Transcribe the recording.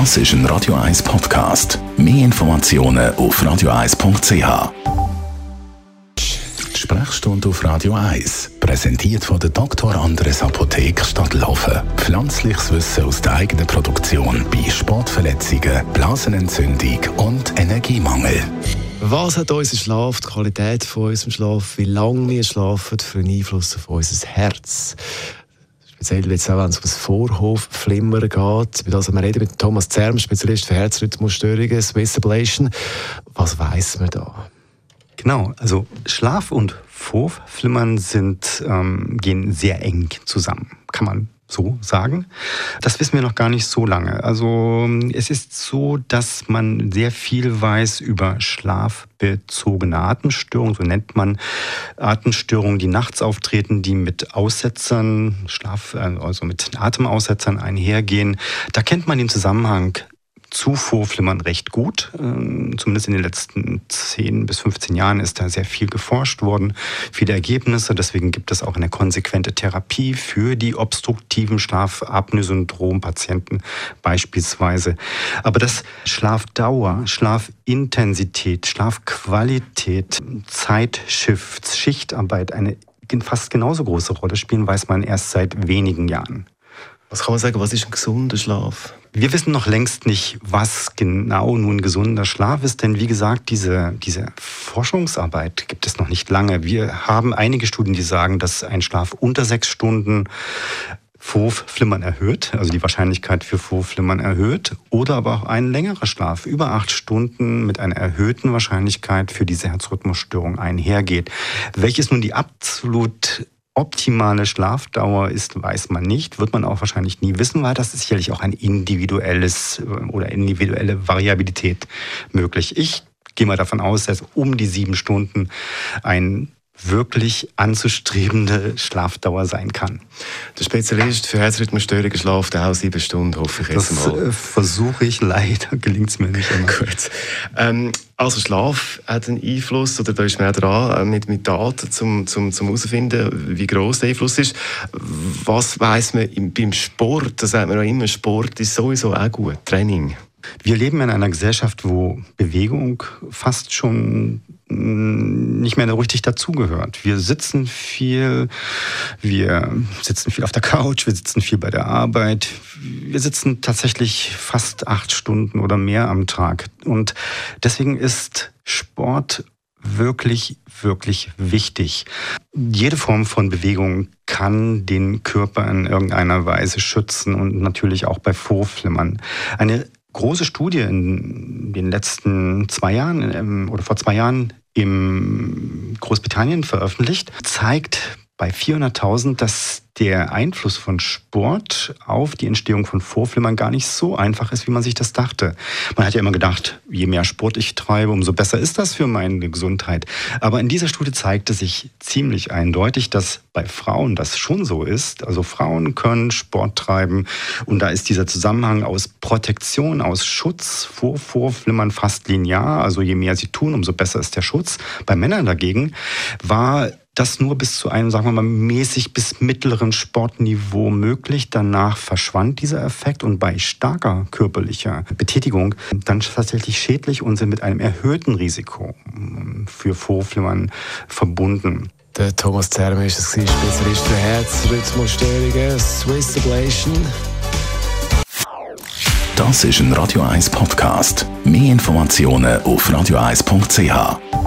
Das ist ein Radio 1 Podcast. Mehr Informationen auf radio1.ch. Die Sprechstunde auf Radio 1, präsentiert von der Dr. Andres Apotheke Stadtlaufen. Pflanzliches Wissen aus der eigenen Produktion bei Sportverletzungen, Blasenentzündung und Energiemangel. Was hat unser Schlaf, die Qualität von unserem Schlaf, wie lange wir schlafen, für einen Einfluss auf unser Herz? Speziell jetzt auch, wenn es um das Vorhofflimmern geht. Also wir reden mit Thomas Zerm, Spezialist für Herzrhythmusstörungen, Swiss Ablation. Was weiß man da? Genau, also Schlaf und Vorhofflimmern sind, ähm, gehen sehr eng zusammen, kann man so sagen. Das wissen wir noch gar nicht so lange. Also es ist so, dass man sehr viel weiß über schlafbezogene Atemstörungen, so nennt man Atemstörungen, die nachts auftreten, die mit Aussetzern, Schlaf, also mit Atemaussetzern einhergehen. Da kennt man den Zusammenhang Zufuhrflimmern recht gut. Ähm, zumindest in den letzten 10 bis 15 Jahren ist da sehr viel geforscht worden, viele Ergebnisse. Deswegen gibt es auch eine konsequente Therapie für die obstruktiven Schlafapnoe-Syndrom-Patienten beispielsweise. Aber das Schlafdauer, Schlafintensität, Schlafqualität, Zeitshifts, Schichtarbeit eine fast genauso große Rolle spielen, weiß man erst seit wenigen Jahren. Was kann man sagen, was ist ein gesunder Schlaf? Wir wissen noch längst nicht, was genau nun gesunder Schlaf ist, denn wie gesagt, diese, diese Forschungsarbeit gibt es noch nicht lange. Wir haben einige Studien, die sagen, dass ein Schlaf unter sechs Stunden Vorflimmern erhöht, also die Wahrscheinlichkeit für Vorflimmern erhöht, oder aber auch ein längerer Schlaf über acht Stunden mit einer erhöhten Wahrscheinlichkeit für diese Herzrhythmusstörung einhergeht. Welches nun die absolut optimale Schlafdauer ist, weiß man nicht, wird man auch wahrscheinlich nie wissen, weil das ist sicherlich auch ein individuelles äh, oder individuelle Variabilität möglich. Ich gehe mal davon aus, dass um die sieben Stunden ein wirklich anzustrebende Schlafdauer sein kann. Der Spezialist für Herzrhythmusstörungen schlaft auch sieben Stunden, hoffe ich jetzt das, mal. Das äh, versuche ich, leider gelingt es mir nicht immer. Gut. Ähm, also Schlaf hat einen Einfluss, oder da ist man auch dran, äh, mit, mit Daten zum, zum, zum herausfinden, wie groß der Einfluss ist. Was weiß man beim Sport? Da sagt man auch immer, Sport ist sowieso auch gut, Training. Wir leben in einer Gesellschaft, wo Bewegung fast schon nicht mehr richtig dazugehört. Wir sitzen viel, wir sitzen viel auf der Couch, wir sitzen viel bei der Arbeit. Wir sitzen tatsächlich fast acht Stunden oder mehr am Tag. Und deswegen ist Sport wirklich, wirklich wichtig. Jede Form von Bewegung kann den Körper in irgendeiner Weise schützen und natürlich auch bei Vorflimmern. Eine große Studie in den letzten zwei Jahren ähm, oder vor zwei Jahren in Großbritannien veröffentlicht, zeigt bei 400.000, dass der Einfluss von Sport auf die Entstehung von Vorflimmern gar nicht so einfach ist, wie man sich das dachte. Man hat ja immer gedacht, je mehr Sport ich treibe, umso besser ist das für meine Gesundheit. Aber in dieser Studie zeigte sich ziemlich eindeutig, dass bei Frauen das schon so ist. Also Frauen können Sport treiben und da ist dieser Zusammenhang aus Protektion, aus Schutz vor Vorflimmern fast linear. Also je mehr sie tun, umso besser ist der Schutz. Bei Männern dagegen war das nur bis zu einem, sagen wir mal, mäßig bis mittleren Sportniveau möglich. Danach verschwand dieser Effekt und bei starker körperlicher Betätigung dann tatsächlich schädlich und sind mit einem erhöhten Risiko ähm, für Vorflimmern verbunden. Der Thomas Zerm ist es, Spezialist für Herzrhythmusstörungen, Swiss Ablation. Das ist ein Radio 1 Podcast. Mehr Informationen auf radio1.ch.